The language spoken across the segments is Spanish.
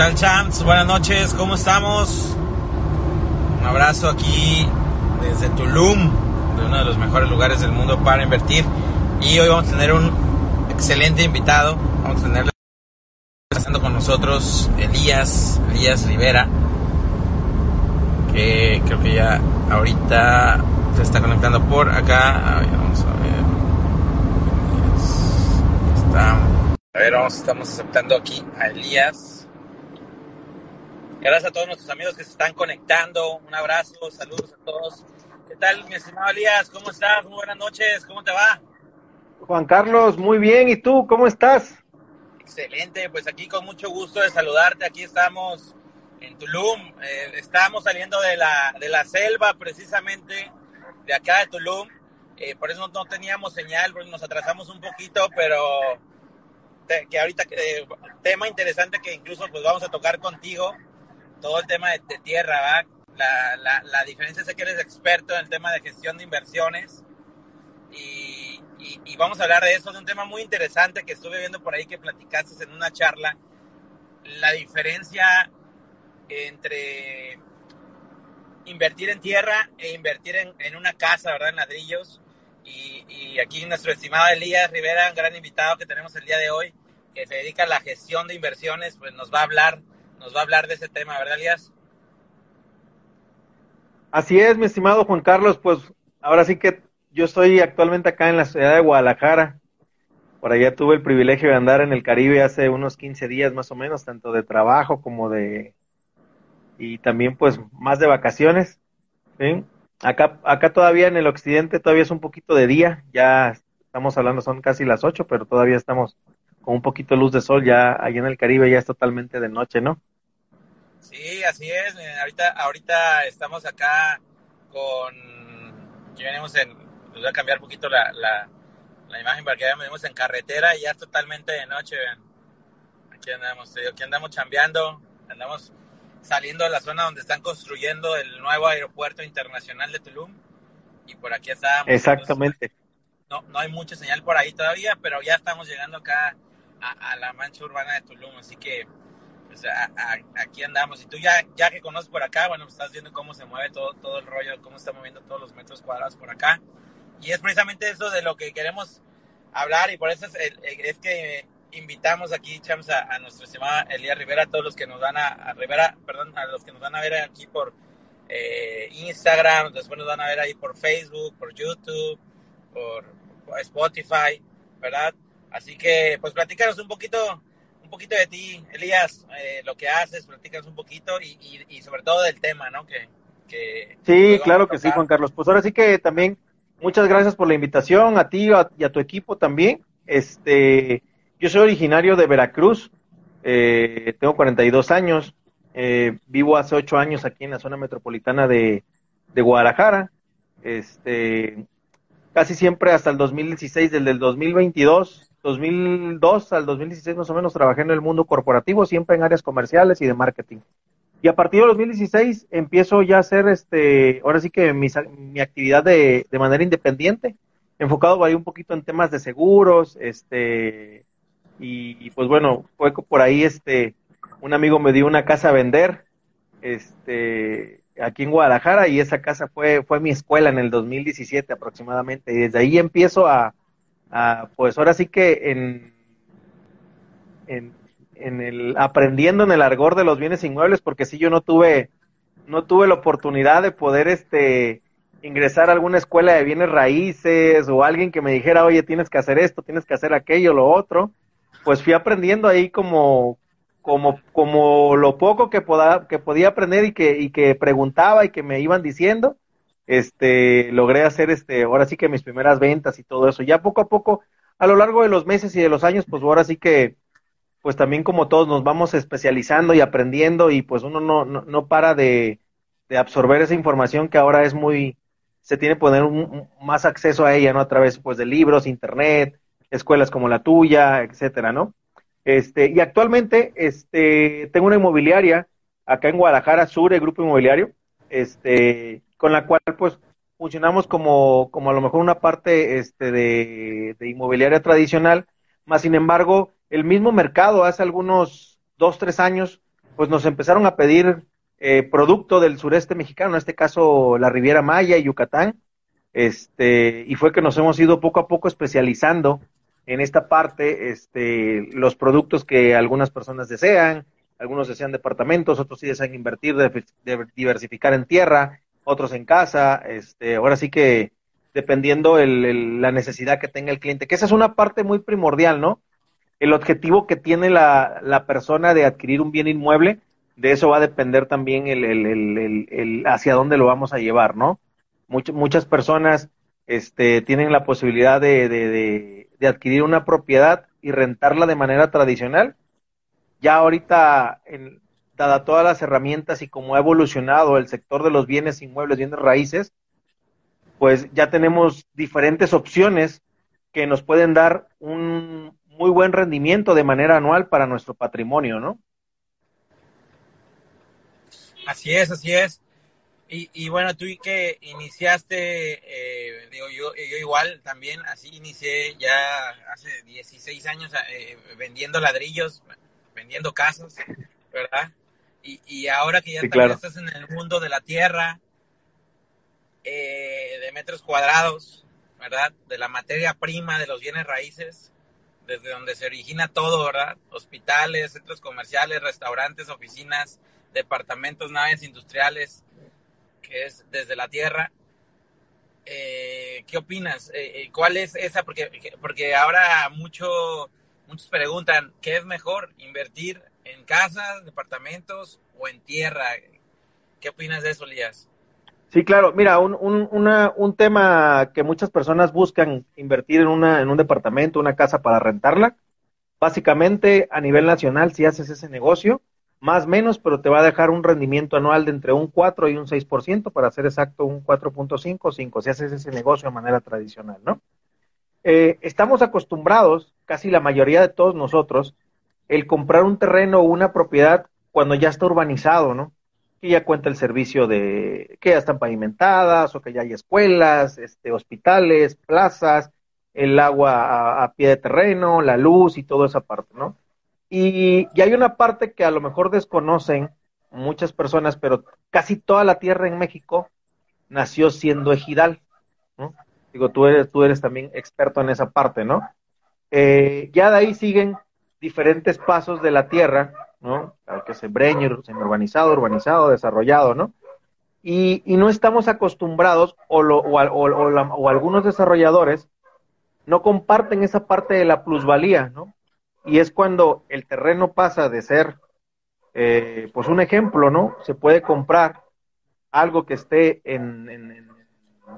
Tal, champs? Buenas noches, ¿cómo estamos? Un abrazo aquí desde Tulum, de uno de los mejores lugares del mundo para invertir. Y hoy vamos a tener un excelente invitado. Vamos a tener estando con nosotros Elías, Elías Rivera, que creo que ya ahorita se está conectando por acá. A ver, vamos a ver. Está. A ver, vamos, estamos aceptando aquí a Elías. Gracias a todos nuestros amigos que se están conectando. Un abrazo, saludos a todos. ¿Qué tal, mi estimado Elías? ¿Cómo estás? Muy buenas noches. ¿Cómo te va? Juan Carlos, muy bien. ¿Y tú? ¿Cómo estás? Excelente. Pues aquí con mucho gusto de saludarte. Aquí estamos en Tulum. Eh, estamos saliendo de la, de la selva precisamente de acá de Tulum. Eh, por eso no, teníamos señal, porque nos atrasamos un poquito, pero te- que ahorita eh, tema interesante que incluso pues vamos a tocar contigo todo el tema de, de tierra, ¿va? La, la, la diferencia es que eres experto en el tema de gestión de inversiones y, y- y vamos a hablar de eso, de un tema muy interesante que estuve viendo por ahí que platicaste en una charla, la diferencia entre invertir en tierra e invertir en, en una casa, ¿verdad? En ladrillos. Y, y aquí nuestro estimado Elías Rivera, un gran invitado que tenemos el día de hoy, que se dedica a la gestión de inversiones, pues nos va a hablar, nos va a hablar de ese tema, ¿verdad, Elías? Así es, mi estimado Juan Carlos. Pues ahora sí que yo estoy actualmente acá en la ciudad de Guadalajara. Por allá tuve el privilegio de andar en el Caribe hace unos 15 días más o menos, tanto de trabajo como de... y también pues más de vacaciones. ¿sí? Acá, acá todavía en el occidente todavía es un poquito de día, ya estamos hablando, son casi las 8, pero todavía estamos con un poquito de luz de sol, ya allá en el Caribe ya es totalmente de noche, ¿no? Sí, así es. miren, ahorita, ahorita estamos acá con. Aquí venimos en. Les voy a cambiar un poquito la, la, la imagen para que vean. Venimos en carretera y ya es totalmente de noche. vean. Aquí andamos, digo, aquí andamos chambeando. Andamos saliendo de la zona donde están construyendo el nuevo aeropuerto internacional de Tulum. Y por aquí estábamos. Exactamente. no, no hay mucha señal por ahí todavía, pero ya estamos llegando acá a, a la mancha urbana de Tulum, así que pues, a- a- aquí andamos. Y tú ya, ya que conoces por acá, bueno, estás viendo cómo se mueve todo, todo el rollo, cómo está moviendo todos los metros cuadrados por acá. Y es precisamente eso de lo que queremos hablar y por eso es, el- es que invitamos aquí, chams, a, a nuestro estimado Elías Rivera, a todos los que nos van a, a Rivera, perdón, a los que nos van a ver aquí por eh, Instagram, después nos van a ver ahí por Facebook, por YouTube, por, por Spotify, ¿verdad? Así que, pues platícanos un poquito, un poquito de ti, Elías, eh, lo que haces, platícanos un poquito y, y, y sobre todo del tema, ¿no? Que, que Sí, claro que sí. Juan Carlos. Pues ahora sí que también muchas gracias por la invitación a ti a- y a tu equipo también. Este, yo soy originario de Veracruz, eh, tengo 42 años, eh, vivo hace 8 años aquí en la zona metropolitana de, de Guadalajara. Este, casi siempre hasta el 2016, desde el 2022, 2002 al 2016 más o menos trabajé en el mundo corporativo, siempre en áreas comerciales y de marketing. Y a partir de 2016 empiezo ya a hacer, este, ahora sí que mi, mi actividad de, de manera independiente, enfocado ahí un poquito en temas de seguros, este, y, y pues bueno, fue por ahí, este, un amigo me dio una casa a vender, este, aquí en Guadalajara y esa casa fue, fue mi escuela en el 2017 aproximadamente y desde ahí empiezo a, pues ahora sí que en, en, el aprendiendo en el argor de los bienes inmuebles porque si yo no tuve no tuve la oportunidad de poder este ingresar a alguna escuela de bienes raíces o alguien que me dijera oye tienes que hacer esto tienes que hacer aquello lo otro pues fui aprendiendo ahí como como como lo poco que poda, que podía aprender y que y que preguntaba y que me iban diciendo este logré hacer este ahora sí que mis primeras ventas y todo eso ya poco a poco a lo largo de los meses y de los años, pues ahora sí que, pues también como todos nos vamos especializando y aprendiendo y pues uno no, no, no para de, de absorber esa información que ahora es muy, se tiene que poner más acceso a ella, ¿no? A través, pues, de libros, internet, escuelas como la tuya, etcétera, ¿no? Este, y actualmente, este, tengo una inmobiliaria acá en Guadalajara Sur, el grupo inmobiliario, este, con la cual, pues, funcionamos como, como a lo mejor una parte, este, de, inmobiliaria tradicional, más sin embargo, el mismo mercado hace algunos dos, tres años, pues nos empezaron a pedir eh, producto del sureste mexicano, en este caso la Riviera Maya y Yucatán, este, y fue que nos hemos ido poco a poco especializando en esta parte, este, los productos que algunas personas desean, algunos desean departamentos, otros sí desean invertir, diversificar en tierra, otros en casa, este, ahora sí que dependiendo el, la necesidad que tenga el cliente, que esa es una parte muy primordial, ¿no? El objetivo que tiene la, la persona de adquirir un bien inmueble, de eso va a depender también el, el, hacia dónde lo vamos a llevar, ¿no? muchas personas este, tienen la posibilidad de, adquirir una propiedad y rentarla de manera tradicional. Ya ahorita, dada todas las herramientas y cómo ha evolucionado el sector de los bienes inmuebles, bienes raíces, pues ya tenemos diferentes opciones que nos pueden dar un muy buen rendimiento de manera anual para nuestro patrimonio, ¿no? Así es, así es. Y, bueno, tú que iniciaste, eh, yo, yo igual también, así inicié ya hace 16 años eh, vendiendo ladrillos, vendiendo casas, ¿verdad? Y, y ahora que ya también estás en el mundo de la tierra, eh, de metros cuadrados, ¿verdad? De la materia prima de los bienes raíces, desde donde se origina todo, ¿verdad? Hospitales, centros comerciales, restaurantes, oficinas, departamentos, naves industriales, que es desde la Tierra. Eh, ¿Qué opinas? Eh, eh, ¿Cuál es esa? Porque, porque ahora mucho, muchos preguntan, ¿qué es mejor? ¿Invertir en casas, departamentos o en tierra? ¿Qué opinas de eso, Lías? Sí, claro. Mira, un, un, una, un tema que muchas personas buscan invertir en, una, en un departamento, una casa para rentarla. Básicamente, a nivel nacional, si haces ese negocio, más menos, pero te va a dejar un rendimiento anual de entre un 4 y un 6%, para ser exacto, un 4.5 5, si haces ese negocio de manera tradicional, ¿no? Eh, estamos acostumbrados, casi la mayoría de todos nosotros, el comprar un terreno o una propiedad cuando ya está urbanizado, ¿no? Que ya cuenta el servicio de que ya están pavimentadas o que ya hay escuelas, este, hospitales, plazas, el agua a pie de terreno, la luz y toda esa parte, ¿no? Y, hay una parte que a lo mejor desconocen muchas personas, pero casi toda la tierra en México nació siendo ejidal, ¿no? Digo, tú eres, tú eres también experto en esa parte, ¿no? Eh, ya de ahí siguen diferentes pasos de la tierra, ¿no? Que se breñe, urbanizado, urbanizado, desarrollado, ¿no? Y, y no estamos acostumbrados, o, lo, o, o algunos desarrolladores no comparten esa parte de la plusvalía, ¿no? Y es cuando el terreno pasa de ser, eh, pues un ejemplo, ¿no? Se puede comprar algo que esté en,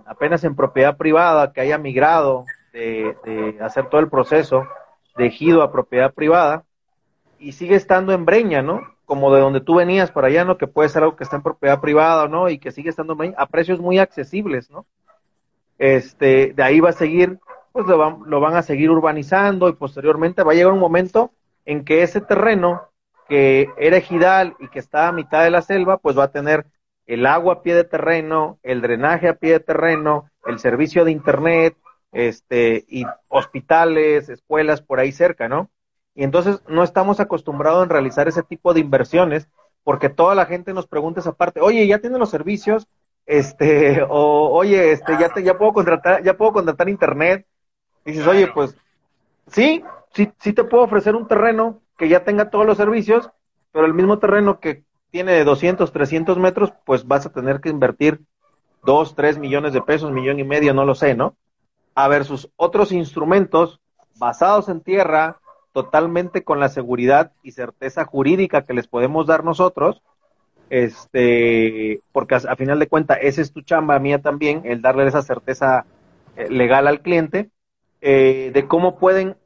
apenas en propiedad privada, que haya migrado de, hacer todo el proceso de ejido a propiedad privada y sigue estando en Breña, ¿no? Como de donde tú venías para allá, ¿no? Que puede ser algo que está en propiedad privada, ¿no? Y que sigue estando en Breña a precios muy accesibles, ¿no? Este, de ahí va a seguir pues lo van, lo van a seguir urbanizando y posteriormente va a llegar un momento en que ese terreno que era ejidal y que está a mitad de la selva, pues va a tener el agua a pie de terreno, el drenaje a pie de terreno, el servicio de internet, este, y hospitales, escuelas por ahí cerca, ¿no? Y entonces no estamos acostumbrados en realizar ese tipo de inversiones porque toda la gente nos pregunta esa parte, oye, ¿ya tienen los servicios? Este, o oye, este, ya te, ya puedo contratar, ya puedo contratar internet, dices, oye, pues sí, sí, sí te puedo ofrecer un terreno que ya tenga todos los servicios, pero el mismo terreno que tiene 200, 300 metros, pues vas a tener que invertir 2, 3 millones de pesos, millón y medio, no lo sé, ¿no? A ver sus otros instrumentos basados en tierra, totalmente con la seguridad y certeza jurídica que les podemos dar nosotros, este, porque a, final de cuentas, esa es tu chamba mía también, el darle esa certeza eh, legal al cliente, eh, de cómo pueden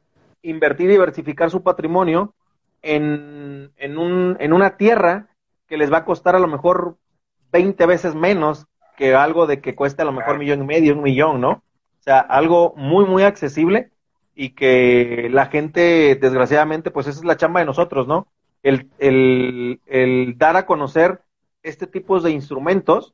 invertir y diversificar su patrimonio en, en, un, en una tierra que les va a costar a lo mejor 20 veces menos que algo de que cueste a lo mejor millón y medio, un millón, ¿no? O sea, algo muy, muy accesible y que la gente, desgraciadamente, pues esa es la chamba de nosotros, ¿no? El, el, el dar a conocer este tipo de instrumentos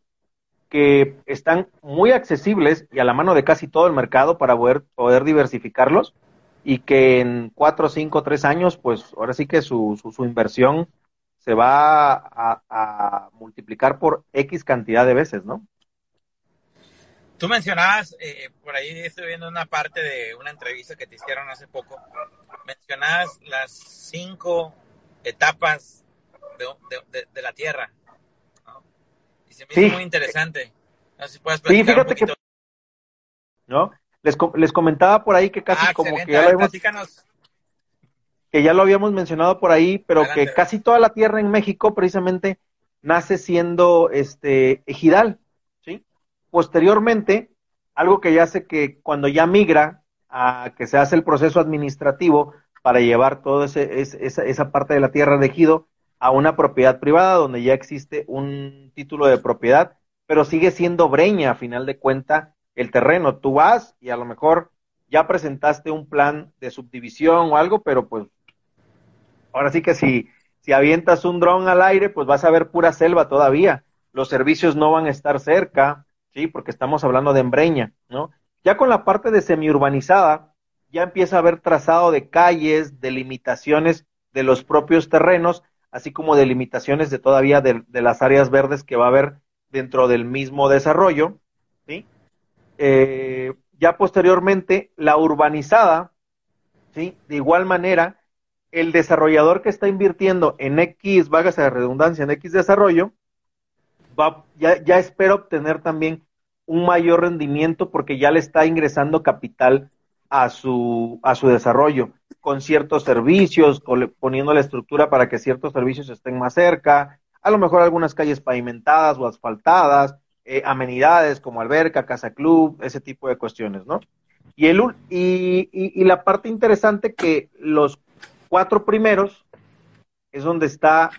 que están muy accesibles y a la mano de casi todo el mercado para poder, poder diversificarlos y que en cuatro, cinco, tres años, pues ahora sí que su, su, su inversión se va a, multiplicar por X cantidad de veces, ¿no? Tú mencionabas, eh, por ahí estoy viendo una parte de una entrevista que te hicieron hace poco, mencionabas las cinco etapas de, de la Tierra. Y se me hizo Sí. muy interesante. No sé si puedes Sí, platicar un fíjate que, poquito. ¿no? Les, les comentaba por ahí que casi ah, como que ya lo habíamos, que ya lo habíamos mencionado por ahí, pero Adelante. que casi toda la tierra en México precisamente nace siendo este ejidal, ¿sí? Posteriormente, algo que ya hace que cuando ya migra a que se hace el proceso administrativo para llevar toda esa, esa parte de la tierra de ejido a una propiedad privada donde ya existe un título de propiedad, pero sigue siendo breña a final de cuenta el terreno. Tú vas y a lo mejor ya presentaste un plan de subdivisión o algo, pero pues ahora sí que si, si avientas un dron al aire, pues vas a ver pura selva todavía. Los servicios no van a estar cerca, ¿sí? Porque estamos hablando de embreña, ¿no? Ya con la parte de semiurbanizada, ya empieza a haber trazado de calles, delimitaciones de los propios terrenos, así como de todavía de, de las áreas verdes que va a haber dentro del mismo desarrollo, ¿sí? Eh, ya posteriormente, la urbanizada, ¿sí? De igual manera, el desarrollador que está invirtiendo en X, vagas de redundancia, en X desarrollo, va, ya, ya espera obtener también un mayor rendimiento porque ya le está ingresando capital a su, a su desarrollo, con ciertos servicios, poniendo la estructura para que ciertos servicios estén más cerca, a lo mejor algunas calles pavimentadas o asfaltadas, eh, amenidades como alberca, casa club, ese tipo de cuestiones, ¿no? Y, el, y, y, y la parte interesante que los cuatro primeros es donde está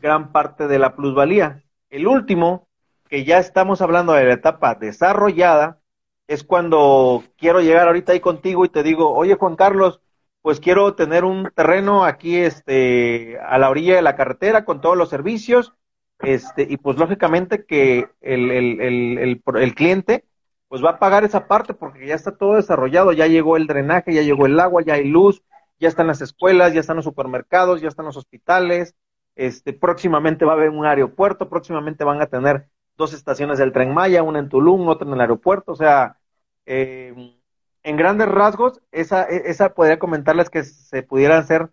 gran parte de la plusvalía. El último, que ya estamos hablando de la etapa desarrollada, es cuando quiero llegar ahorita ahí contigo y te digo, oye Juan Carlos, pues quiero tener un terreno aquí este, a la orilla de la carretera con todos los servicios, este, y pues lógicamente que el, el, el, el, cliente pues va a pagar esa parte porque ya está todo desarrollado, ya llegó el drenaje, ya llegó el agua, ya hay luz, ya están las escuelas, ya están los supermercados, ya están los hospitales, este, próximamente va a haber un aeropuerto, próximamente van a tener dos estaciones del tren Maya, una en Tulum, otra en el aeropuerto, o sea, eh, en grandes rasgos, esa, esa podría comentarles que se pudieran ser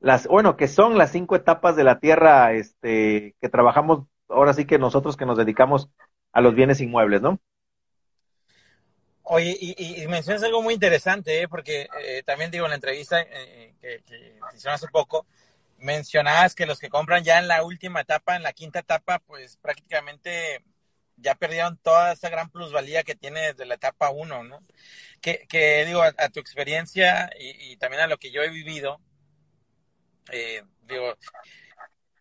las, bueno, que son las cinco etapas de la tierra, este, que trabajamos, ahora sí que nosotros que nos dedicamos a los bienes inmuebles, ¿no? Oye, y, mencionas algo muy interesante, ¿eh? porque eh, también digo en la entrevista eh, que, que hicieron hace poco, mencionabas que los que compran ya en la última etapa, en la quinta etapa, pues prácticamente ya perdieron toda esa gran plusvalía que tiene desde la etapa 1, ¿no? Que, que digo, a, tu experiencia y, también a lo que yo he vivido, eh, digo,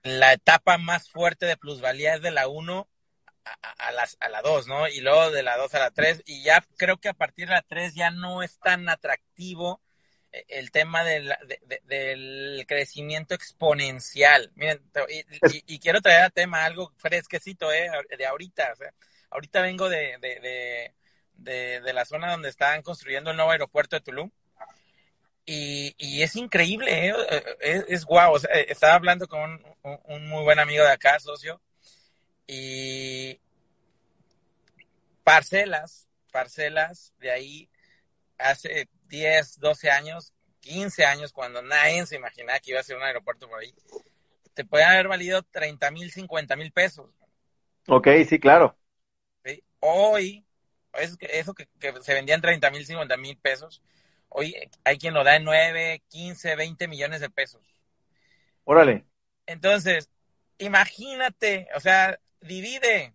la etapa más fuerte de plusvalía es de la 1 a, a, las, a la 2, ¿no? Y luego de la 2 a la 3, y ya creo que a partir de la 3 ya no es tan atractivo el tema del, de, de, del crecimiento exponencial. Miren, y, quiero traer a tema algo fresquecito, ¿eh? De ahorita, ahorita vengo de, de, de, la zona donde están construyendo el nuevo aeropuerto de Tulum. Y, es increíble, ¿eh? es, es guau. Sea, estaba hablando con un muy buen amigo de acá, socio, y parcelas, parcelas de ahí hace 10, 12 años, 15 años, cuando nadie se imaginaba que iba a ser un aeropuerto por ahí, te pueden haber valido 30 mil, 50 mil pesos. Ok, sí, claro. ¿Sí? Hoy, eso, eso que, que, se vendían 30 mil, 50 mil pesos, hoy hay quien lo da en 9, 15, 20 millones de pesos. Órale. Entonces, imagínate, o sea, divide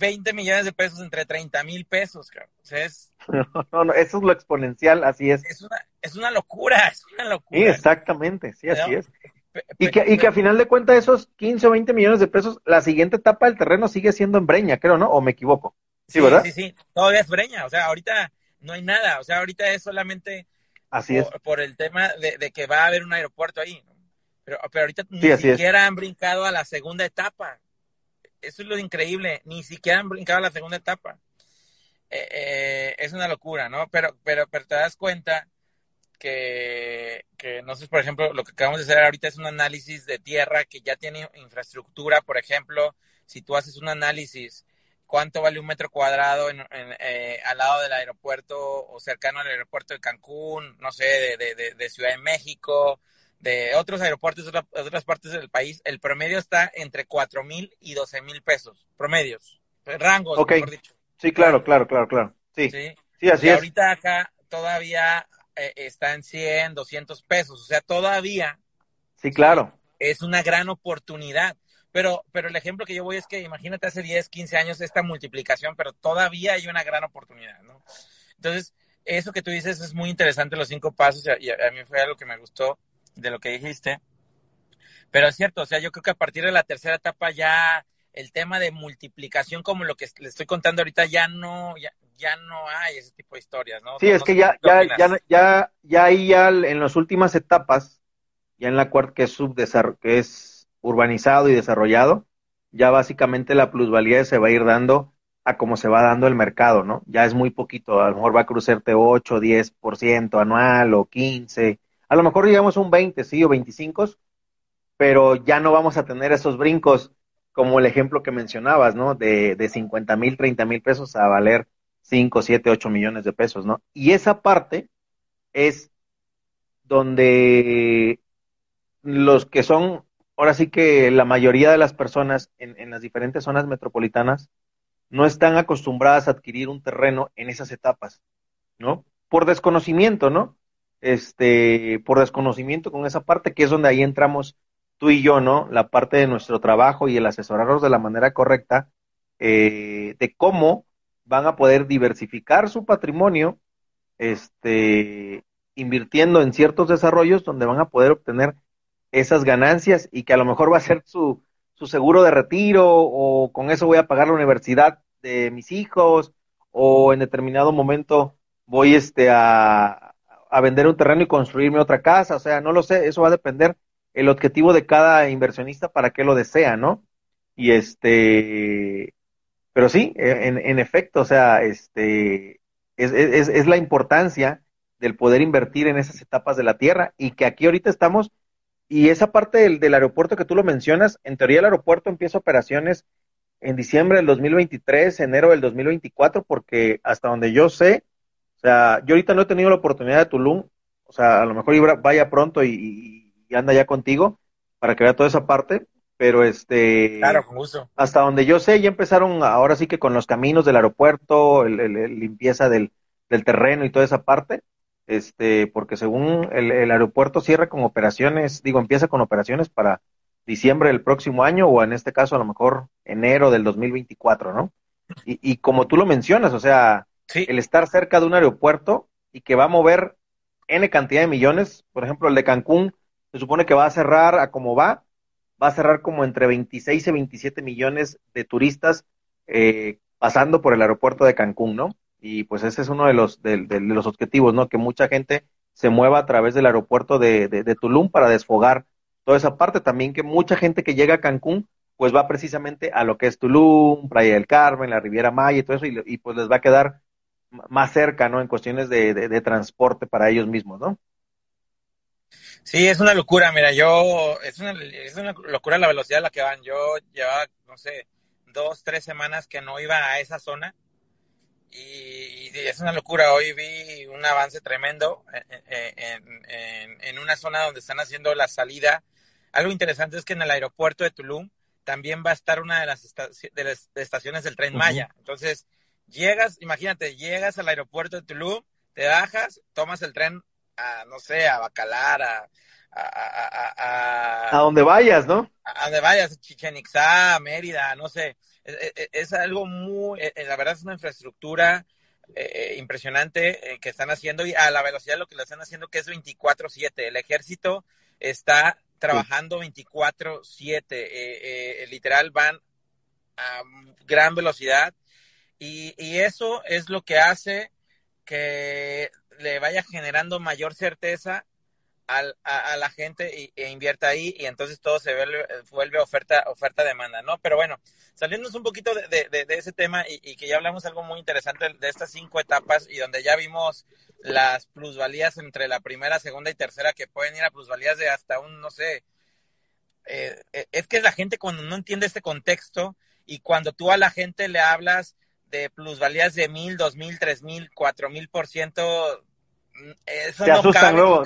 20 millones de pesos entre 30 mil pesos, cabrón. O sea, es, No, no, eso es lo exponencial, así es. es, una, es una locura, es una locura. Sí, exactamente, sí, así ¿No? es. Pe- Y que, y que a final de cuentas esos 15 o 20 millones de pesos, la siguiente etapa del terreno sigue siendo en Breña, creo, ¿no? ¿O me equivoco? Sí, ¿verdad? Sí, sí, todavía es breña. O sea, ahorita no hay nada. O sea, ahorita es solamente Así es. por, por el tema de, de que va a haber un aeropuerto ahí. ¿no? Pero, pero ahorita ni es. siquiera han brincado a la segunda etapa. Eso es lo increíble. Ni siquiera han brincado la segunda etapa. Eh, eh, es una locura, ¿no? Pero, pero, pero te das cuenta que, que nosotros, por ejemplo, lo que acabamos de hacer ahorita es un análisis de tierra que ya tiene infraestructura. Por ejemplo, si tú haces un análisis, ¿cuánto vale un metro cuadrado en, en, eh, al lado del aeropuerto o cercano al aeropuerto de Cancún, no sé, de, de, de Ciudad de México, de otros aeropuertos de, otra- de otras partes del país? El promedio está entre 4 mil y 12 mil pesos, promedios, rangos, Ok. mejor dicho. Sí, claro, claro, claro, claro. Sí, ¿sí? sí, así y es. ahorita acá todavía eh, está en 100, 200 pesos. O sea, todavía Sí, claro. es una gran oportunidad. Pero, pero el ejemplo que yo voy es que imagínate hace 10, 15 años esta multiplicación, pero todavía hay una gran oportunidad, ¿no? Entonces, eso que tú dices es muy interesante, los cinco pasos, y a, y a mí fue algo que me gustó de lo que dijiste. Pero es cierto, o sea, yo creo que a partir de la tercera etapa ya el tema de multiplicación, como lo que le estoy contando ahorita, ya no, ya, ya no hay ese tipo de historias, ¿no? Sí, No- es no que ya, ya, ya, ya, ya ahí ya en las últimas etapas, ya en la cuarta que es que es urbanizado y desarrollado, ya básicamente la plusvalía se va a ir dando a como se va dando el mercado, ¿no? Ya es muy poquito, a lo mejor va a cruzarte 8, 10% anual o 15, a lo mejor digamos un 20, sí, o 25, pero ya no vamos a tener esos brincos como el ejemplo que mencionabas, ¿no? De, de 50 mil, 30 mil pesos a valer 5, 7, 8 millones de pesos, ¿no? Y esa parte es donde los que son, ahora sí que la mayoría de las personas en, en las diferentes zonas metropolitanas no están acostumbradas a adquirir un terreno en esas etapas, ¿no? Por desconocimiento, ¿no? Este, por desconocimiento con esa parte que es donde ahí entramos tú y yo, ¿no? La parte de nuestro trabajo y el asesorarlos de la manera correcta, eh, de cómo van a poder diversificar su patrimonio, este, invirtiendo en ciertos desarrollos donde van a poder obtener esas ganancias y que a lo mejor va a ser su, su seguro de retiro o con eso voy a pagar la universidad de mis hijos o en determinado momento voy este a, a vender un terreno y construirme otra casa, o sea, no lo sé, eso va a depender el objetivo de cada inversionista para qué lo desea, ¿no? Y este, pero sí, en, en efecto, o sea, este, es, es, es la importancia del poder invertir en esas etapas de la tierra y que aquí ahorita estamos, y esa parte del, del aeropuerto que tú lo mencionas, en teoría el aeropuerto empieza operaciones en diciembre del 2023, enero del 2024, porque hasta donde yo sé, o sea, yo ahorita no he tenido la oportunidad de Tulum, o sea, a lo mejor vaya pronto y, y, y anda ya contigo para que vea toda esa parte, pero este, Claro, con gusto. hasta donde yo sé, ya empezaron ahora sí que con los caminos del aeropuerto, el, el- el limpieza del, del terreno y toda esa parte, este, porque según el, el aeropuerto cierra con operaciones, digo, empieza con operaciones para diciembre del próximo año o en este caso a lo mejor enero del 2024, ¿no? Y, y como tú lo mencionas, o sea, El estar cerca de un aeropuerto y que va a mover N cantidad de millones, por ejemplo, el de Cancún se supone que va a cerrar a como va, va a cerrar como entre 26 y 27 millones de turistas eh, pasando por el aeropuerto de Cancún, ¿no? Y pues ese es uno de los, de, los objetivos, ¿no? Que mucha gente se mueva a través del aeropuerto de, de, Tulum para desfogar toda esa parte. También que mucha gente que llega a Cancún, pues va precisamente a lo que es Tulum, Playa del Carmen, la Riviera Maya y todo eso, y, y pues les va a quedar más cerca, ¿no? En cuestiones de, de, de transporte para ellos mismos, ¿no? Sí, es una locura, mira, yo, es una, es una locura la velocidad a la que van. Yo llevaba, no sé, dos, tres semanas que no iba a esa zona y, y es una locura. Hoy vi un avance tremendo en, en- en- en una zona donde están haciendo la salida. Algo interesante es que en el aeropuerto de Tulum también va a estar una de las, esta- de las estaciones del tren. Maya. Entonces, llegas, imagínate, llegas al aeropuerto de Tulum, te bajas, tomas el tren a no sé, a Bacalar, a, a, a, a, a donde vayas, ¿no? A, donde vayas, Chichen Itzá, Mérida, no sé. Es, es, es algo muy, eh, la verdad es una infraestructura eh, impresionante eh, que están haciendo y a la velocidad de lo que lo están haciendo, que es 24/7. El ejército está trabajando 24/7. Eh, literal van a gran velocidad y, y, eso es lo que hace que le vaya generando mayor certeza a, a, la gente e invierta ahí y entonces todo se vuelve, vuelve oferta oferta demanda no pero bueno saliéndonos un poquito de, de, ese tema y, que ya hablamos algo muy interesante de estas cinco etapas y donde ya vimos las plusvalías entre la primera segunda y tercera que pueden ir a plusvalías de hasta un no sé eh, es que la gente cuando no entiende este contexto y cuando tú a la gente le hablas de plusvalías de mil, dos mil, tres mil, cuatro mil por ciento, eso se no asustan cabe. luego.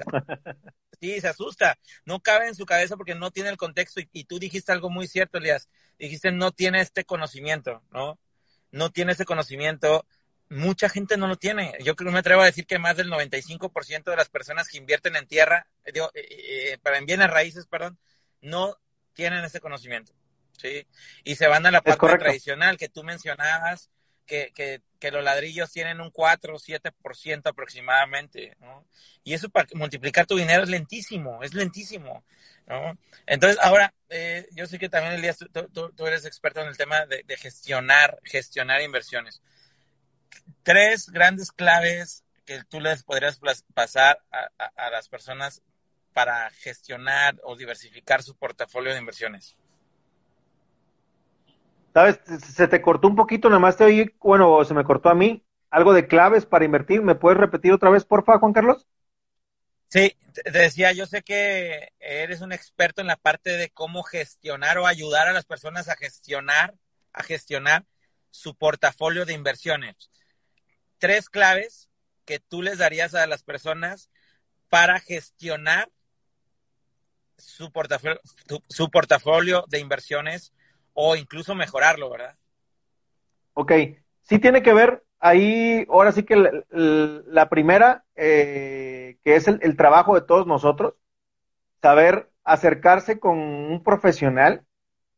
Sí, se asusta. No cabe en su cabeza porque no tiene el contexto. Y, y, tú dijiste algo muy cierto, Elias. Dijiste, no tiene este conocimiento, ¿no? No tiene este conocimiento. Mucha gente no lo tiene. Yo creo que me atrevo a decir que más del 95% de las personas que invierten en tierra, digo, eh, eh, para en bienes raíces, perdón, no tienen ese conocimiento. ¿sí? Y se van a la parte tradicional que tú mencionabas, que, que, que, los ladrillos tienen un 4 o 7% aproximadamente, ¿no? Y eso para multiplicar tu dinero es lentísimo, es lentísimo, ¿no? Entonces, ahora, eh, yo sé que también, Elías, tú, tú, tú, eres experto en el tema de, gestionar, gestionar inversiones. Tres grandes claves que tú les podrías pasar a, a las personas para gestionar o diversificar su portafolio de inversiones. ¿Sabes? Se te cortó un poquito, nada más te oí, bueno, se me cortó a mí. Algo de claves para invertir. ¿Me puedes repetir otra vez, porfa, Juan Carlos? Sí, te decía, yo sé que eres un experto en la parte de cómo gestionar o ayudar a las personas a gestionar, a gestionar su portafolio de inversiones. Tres claves que tú les darías a las personas para gestionar su portafolio, su portafolio de inversiones o incluso mejorarlo, ¿verdad? Ok, sí tiene que ver ahí, ahora sí que la, primera, eh, que es el, trabajo de todos nosotros, saber acercarse con un profesional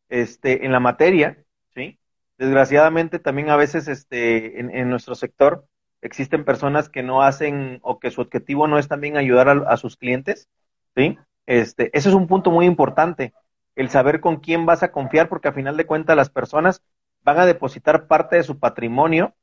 este, en la materia, ¿sí? Desgraciadamente también a veces este, en, en nuestro sector existen personas que no hacen o que su objetivo no es también ayudar a, a sus clientes, ¿sí? Este, ese es un punto muy importante el saber con quién vas a confiar, porque a final de cuentas las personas van a depositar parte de su patrimonio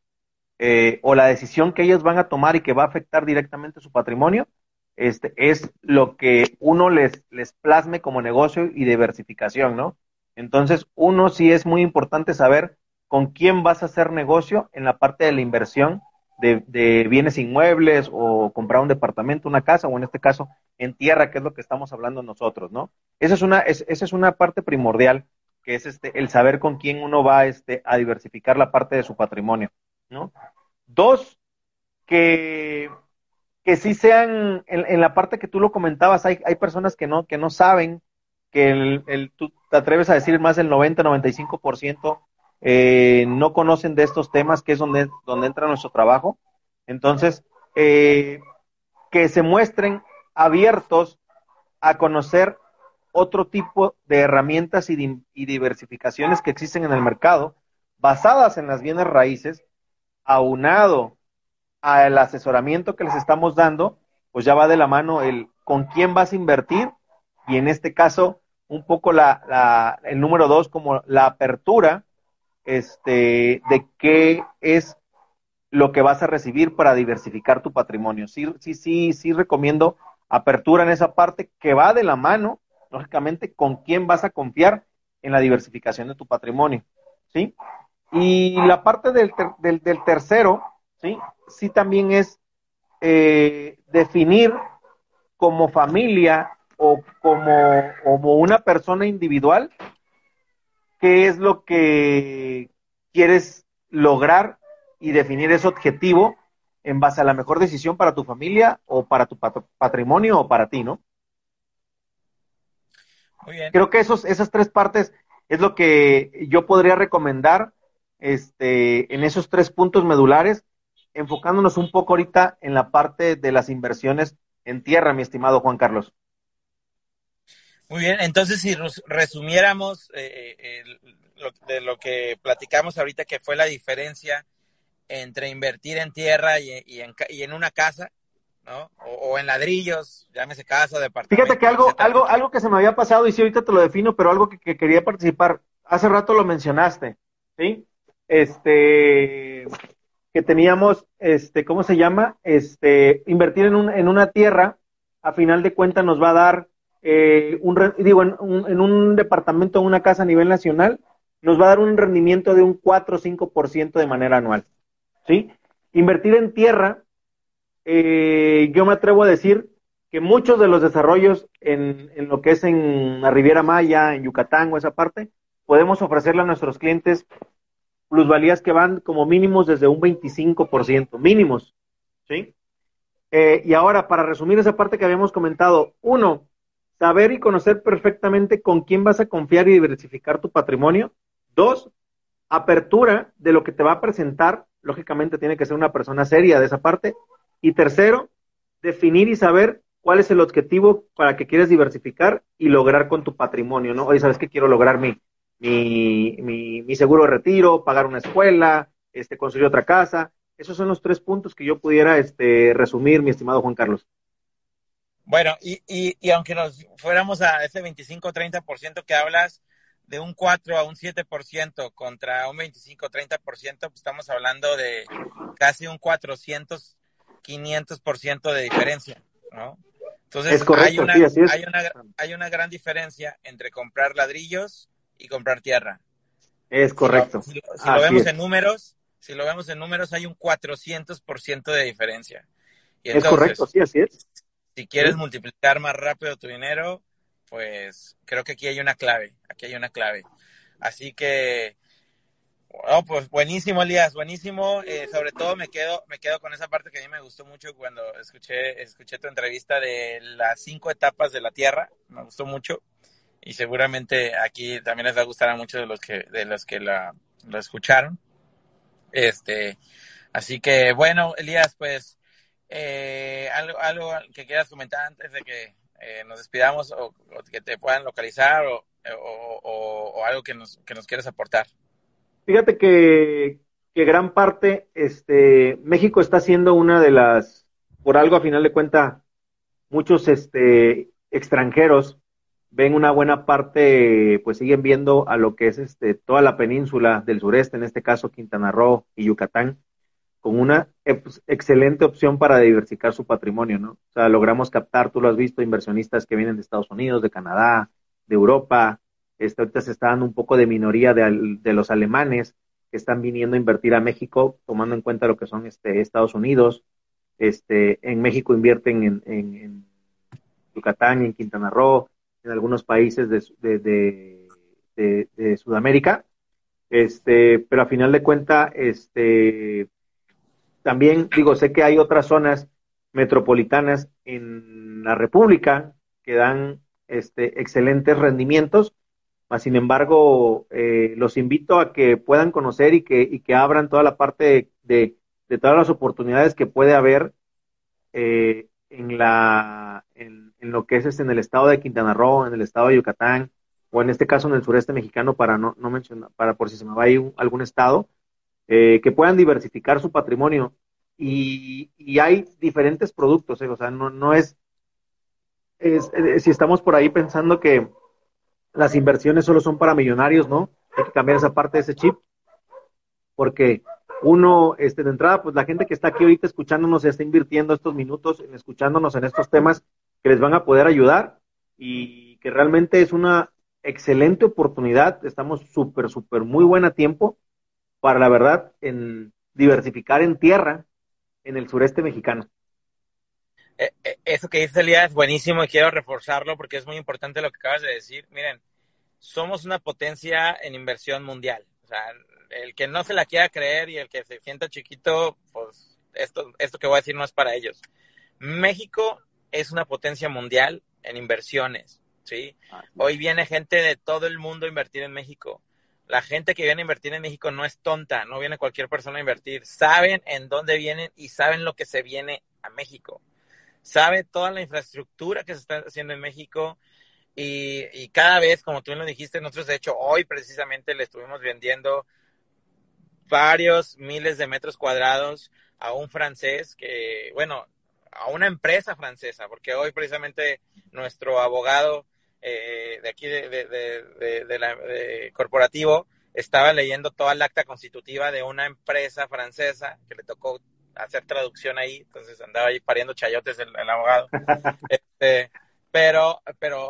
eh, o la decisión que ellos van a tomar y que va a afectar directamente su patrimonio, este, es lo que uno les, les plasme como negocio y diversificación, ¿no? Entonces, uno sí es muy importante saber con quién vas a hacer negocio en la parte de la inversión de, bienes inmuebles o comprar un departamento, una casa o en este caso en tierra, que es lo que estamos hablando nosotros, ¿no? Esa es una, es, esa es una parte primordial, que es este, el saber con quién uno va este, a diversificar la parte de su patrimonio, ¿no? Dos, que, que sí sean, en, la parte que tú lo comentabas, hay, hay personas que no, que no saben, que el, el, tú te atreves a decir más del 90-95% eh, no conocen de estos temas, que es donde, donde entra nuestro trabajo. Entonces, eh, que se muestren abiertos a conocer otro tipo de herramientas y, di y, diversificaciones que existen en el mercado, basadas en las bienes raíces, aunado al asesoramiento que les estamos dando, pues ya va de la mano el con quién vas a invertir y en este caso un poco la, la el número dos como la apertura este, de qué es lo que vas a recibir para diversificar tu patrimonio. Sí, sí, sí, sí recomiendo apertura en esa parte que va de la mano, lógicamente, con quién vas a confiar en la diversificación de tu patrimonio, ¿sí? Y la parte del, ter del, tercero, ¿sí? Sí también es eh, definir como familia o como, como una persona individual qué es lo que quieres lograr y definir ese objetivo en base a la mejor decisión para tu familia o para tu pat patrimonio o para ti, ¿no? Muy bien. Creo que esos, esas tres partes es lo que yo podría recomendar este, en esos tres puntos medulares, enfocándonos un poco ahorita en la parte de las inversiones en tierra, mi estimado Juan Carlos. Muy bien, entonces si resumiéramos eh, eh lo, de lo que platicamos ahorita, que fue la diferencia entre invertir en tierra y, y, en, y en, una casa, ¿no? O, o, en ladrillos, llámese casa, departamento. Fíjate que algo, algo, algo que se me había pasado, y sí, ahorita te lo defino, pero algo que, que quería participar, hace rato lo mencionaste, ¿sí? Este, que teníamos, este, ¿cómo se llama? Este, invertir en, un, en una tierra, a final de cuentas nos va a dar, eh, un, digo, en un, en un departamento o una casa a nivel nacional, nos va a dar un rendimiento de un 4 o 5% de manera anual. ¿Sí? Invertir en tierra, eh, yo me atrevo a decir que muchos de los desarrollos en, en, lo que es en la Riviera Maya, en Yucatán o esa parte, podemos ofrecerle a nuestros clientes plusvalías que van como mínimos desde un 25%, mínimos. ¿Sí? Eh, y ahora, para resumir esa parte que habíamos comentado, uno, saber y conocer perfectamente con quién vas a confiar y diversificar tu patrimonio. Dos, apertura de lo que te va a presentar. Lógicamente tiene que ser una persona seria de esa parte. Y tercero, definir y saber cuál es el objetivo para que quieres diversificar y lograr con tu patrimonio, ¿no? Oye, ¿sabes qué? Quiero lograr mi, mi, mi, mi seguro de retiro, pagar una escuela, este, construir otra casa. Esos son los tres puntos que yo pudiera este, resumir, mi estimado Juan Carlos. Bueno, y, y, y aunque nos fuéramos a ese 25-30% que hablas, de un 4 a un 7% contra un 25-30%, pues estamos hablando de casi un 400, 500% de diferencia, ¿no? Entonces, correcto, hay, una, sí, hay, una, hay una gran diferencia entre comprar ladrillos y comprar tierra. Es correcto. Si lo, si lo, si lo vemos es. en números, si lo vemos en números, hay un 400% de diferencia. Y entonces, es correcto, sí, así es. Si quieres multiplicar más rápido tu dinero, pues creo que aquí hay una clave, aquí hay una clave. Así que, oh, pues buenísimo, Elías, buenísimo. Eh, sobre todo me quedo, me quedo con esa parte que a mí me gustó mucho cuando escuché, escuché tu entrevista de las cinco etapas de la Tierra. Me gustó mucho y seguramente aquí también les va a gustar a muchos de los que, de los que la, lo escucharon. Este, así que bueno, Elías, pues eh, algo, algo que quieras comentar antes de que eh, nos despidamos o, que te puedan localizar o, o, o algo que nos, que nos quieras aportar. Fíjate que, que, gran parte, este, México está siendo una de las, por algo a final de cuenta, muchos este, extranjeros ven una buena parte, pues siguen viendo a lo que es este, toda la península del sureste, en este caso Quintana Roo y Yucatán, con una excelente opción para diversificar su patrimonio, ¿no? O sea, logramos captar, tú lo has visto, inversionistas que vienen de Estados Unidos, de Canadá, de Europa, este, ahorita se está dando un poco de minoría de, los alemanes que están viniendo a invertir a México, tomando en cuenta lo que son este, Estados Unidos, este, en México invierten en, en, en Yucatán en Quintana Roo, en algunos países de, de, de, Sudamérica, este, pero a final de cuenta, este, también digo, sé que hay otras zonas metropolitanas en la República que dan este, excelentes rendimientos, mas sin embargo, eh, los invito a que puedan conocer y que, y que abran toda la parte de, todas las oportunidades que puede haber eh, en, la, en, lo que es en el estado de Quintana Roo, en el estado de Yucatán, o en este caso en el sureste mexicano, para no, no mencionar, para por si se me va a ir algún estado, eh, que puedan diversificar su patrimonio. Y, hay diferentes productos, eh, o sea, no, no es, es, es, si estamos por ahí pensando que las inversiones solo son para millonarios, ¿no? Hay que cambiar esa parte de ese chip, porque uno, este, de entrada, pues la gente que está aquí ahorita escuchándonos, está invirtiendo estos minutos, en escuchándonos en estos temas que les van a poder ayudar y que realmente es una excelente oportunidad. Estamos súper, súper muy buen a tiempo para, la verdad, en diversificar en tierra en el sureste mexicano. Eso que dice Elías es buenísimo y quiero reforzarlo porque es muy importante lo que acabas de decir. Miren, somos una potencia en inversión mundial. O sea, el que no se la quiera creer y el que se sienta chiquito, pues esto, esto que voy a decir no es para ellos. México es una potencia mundial en inversiones, ¿sí? Hoy viene gente de todo el mundo a invertir en México. La gente que viene a invertir en México no es tonta, no viene cualquier persona a invertir. Saben en dónde vienen y saben lo que se viene a México. sabe toda la infraestructura que se está haciendo en México y, y cada vez, como tú lo dijiste, nosotros de hecho hoy precisamente le estuvimos vendiendo varios miles de metros cuadrados a un francés que, bueno, a una empresa francesa, porque hoy precisamente nuestro abogado eh, de aquí de, de, de, de la corporativo estaba leyendo toda la acta constitutiva de una empresa francesa que le tocó hacer traducción ahí, entonces andaba ahí pariendo chayotes el, el abogado. este, pero, pero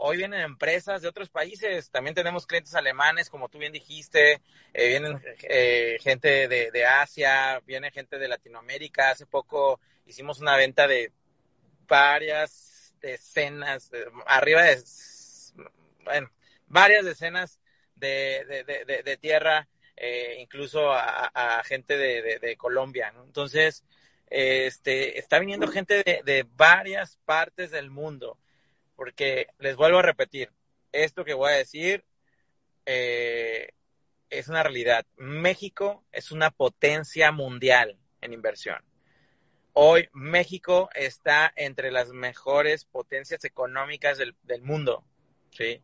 hoy vienen empresas de otros países, también tenemos clientes alemanes, como tú bien dijiste, eh, vienen eh, gente de, de, Asia, viene gente de Latinoamérica. Hace poco hicimos una venta de varias decenas, arriba de, bueno, varias decenas de, de, de, de tierra, eh, incluso a, gente de, Colombia. Entonces, este, está viniendo gente de, varias partes del mundo, porque les vuelvo a repetir, esto que voy a decir eh, es una realidad. México es una potencia mundial en inversión. Hoy México está entre las mejores potencias económicas del, del mundo, ¿sí?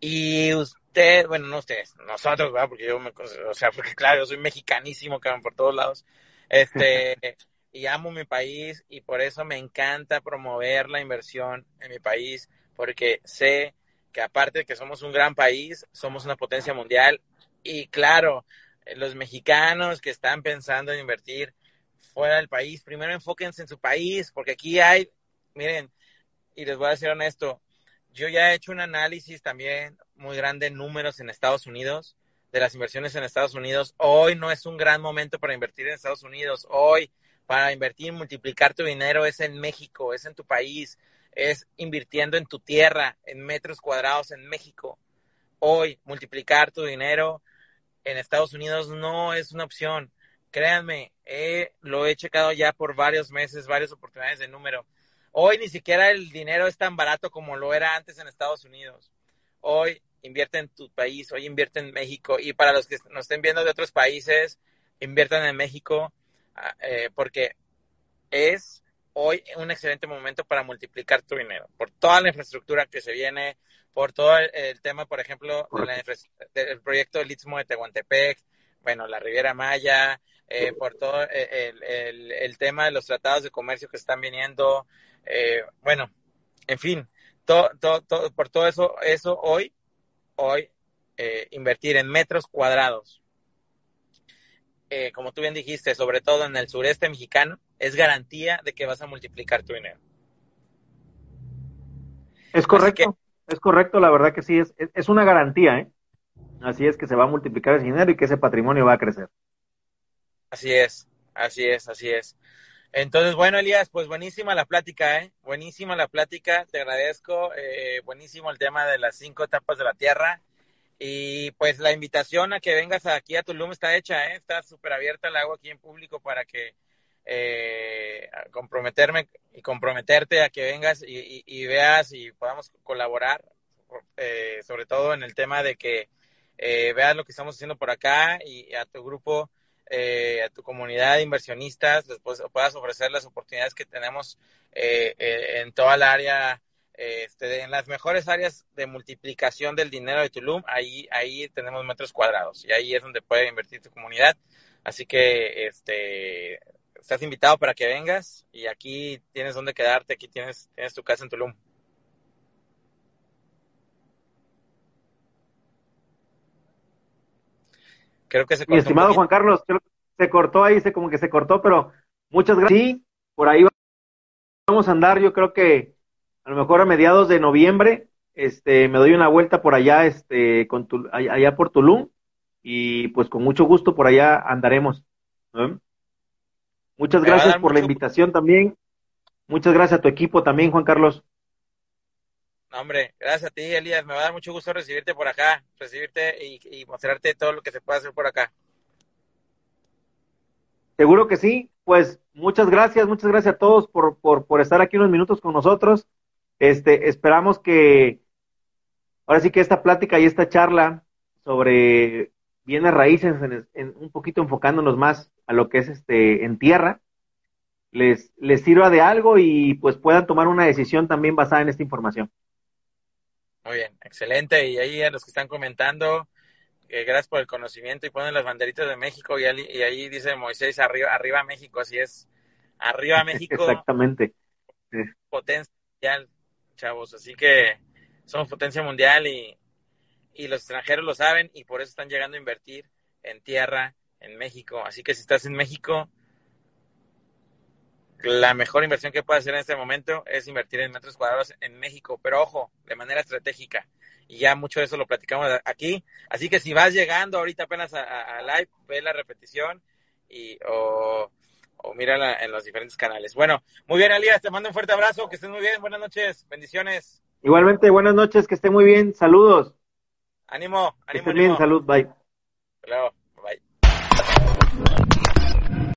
Y usted, bueno, no ustedes, nosotros, ¿verdad? Porque yo me, o sea, porque claro, yo soy mexicanísimo, que van por todos lados. Este, y amo mi país y por eso me encanta promover la inversión en mi país, porque sé que aparte de que somos un gran país, somos una potencia mundial y claro, los mexicanos que están pensando en invertir fuera del país, primero enfóquense en su país, porque aquí hay, miren, y les voy a decir honesto, yo ya he hecho un análisis también muy grande en números en Estados Unidos, de las inversiones en Estados Unidos. Hoy no es un gran momento para invertir en Estados Unidos. Hoy, para invertir y multiplicar tu dinero es en México, es en tu país, es invirtiendo en tu tierra, en metros cuadrados en México. Hoy, multiplicar tu dinero en Estados Unidos no es una opción. Créanme, lo he checado ya por varios meses, varias oportunidades de número. Hoy ni siquiera el dinero es tan barato como lo era antes en Estados Unidos. Hoy invierte en tu país, hoy invierte en México. Y para los que nos estén viendo de otros países, inviertan en México ah, eh, porque es hoy un excelente momento para multiplicar tu dinero. Por toda la infraestructura que se viene, por todo el, tema, por ejemplo, del proyecto del Istmo de Tehuantepec, bueno, la Riviera Maya, eh, por todo el, el, el, tema de los tratados de comercio que están viniendo, eh, bueno, en fin, todo, todo, por todo eso, eso hoy, hoy, eh, invertir en metros cuadrados, eh, como tú bien dijiste, sobre todo en el sureste mexicano, es garantía de que vas a multiplicar tu dinero. Es correcto, que, es correcto, la verdad que sí, es, es una garantía, ¿eh? Así es que se va a multiplicar ese dinero y que ese patrimonio va a crecer. Así es, así es, así es. Entonces, bueno, Elías, pues buenísima la plática, ¿eh? Buenísima la plática, te agradezco. Eh, buenísimo el tema de las cinco etapas de la Tierra. Y pues la invitación a que vengas aquí a Tulum está hecha, ¿eh? Está súper abierta el agua aquí en público para que eh, comprometerme y comprometerte a que vengas y veas y podamos colaborar, eh, sobre todo en el tema de que eh, veas lo que estamos haciendo por acá y a tu grupo eh, a tu comunidad de inversionistas, les puedas ofrecer las oportunidades que tenemos eh, eh, en toda el área, este, en las mejores áreas de multiplicación del dinero de Tulum, ahí, ahí tenemos metros cuadrados y ahí es donde puede invertir tu comunidad. Así que este, estás invitado para que vengas y aquí tienes donde quedarte, aquí tienes, tienes tu casa en Tulum. Creo que se cortó. Mi estimado Juan Carlos, creo que se cortó ahí, se como que se cortó, pero muchas gracias. Sí, por ahí vamos a andar, yo creo que a lo mejor a mediados de noviembre, este, me doy una vuelta por allá, este, con tu, allá por Tulum, y pues con mucho gusto por allá andaremos. ¿no? Muchas gracias por la invitación también. Muchas gracias a tu equipo también, Juan Carlos. No, hombre, gracias a ti, Elías. Me va a dar mucho gusto recibirte por acá, recibirte y, mostrarte todo lo que se puede hacer por acá. Seguro que sí. Pues muchas gracias, muchas gracias a todos por, por, estar aquí unos minutos con nosotros. Este, esperamos que ahora sí que esta plática y esta charla sobre bienes raíces, en, un poquito enfocándonos más a lo que es este en tierra, les, les sirva de algo y pues puedan tomar una decisión también basada en esta información. Muy bien, excelente. Y ahí a los que están comentando, eh, gracias por el conocimiento y ponen las banderitas de México y, ahí, y ahí dice Moisés, arriba, arriba México, así es. Arriba México. Exactamente. Potencia mundial, chavos. Así que somos potencia mundial y, y los extranjeros lo saben y por eso están llegando a invertir en tierra en México. Así que si estás en México, la mejor inversión que puedes hacer en este momento es invertir en metros cuadrados en México, pero ojo, de manera estratégica. Y ya mucho de eso lo platicamos aquí. Así que si vas llegando ahorita apenas a, a live, ve la repetición y o, o mírala en los diferentes canales. Bueno, muy bien, Elías, te mando un fuerte abrazo, que estés muy bien, buenas noches, bendiciones. Igualmente, buenas noches, que estén muy bien, saludos. Ánimo, ánimo. Que estén bien, salud, bye. Hasta luego.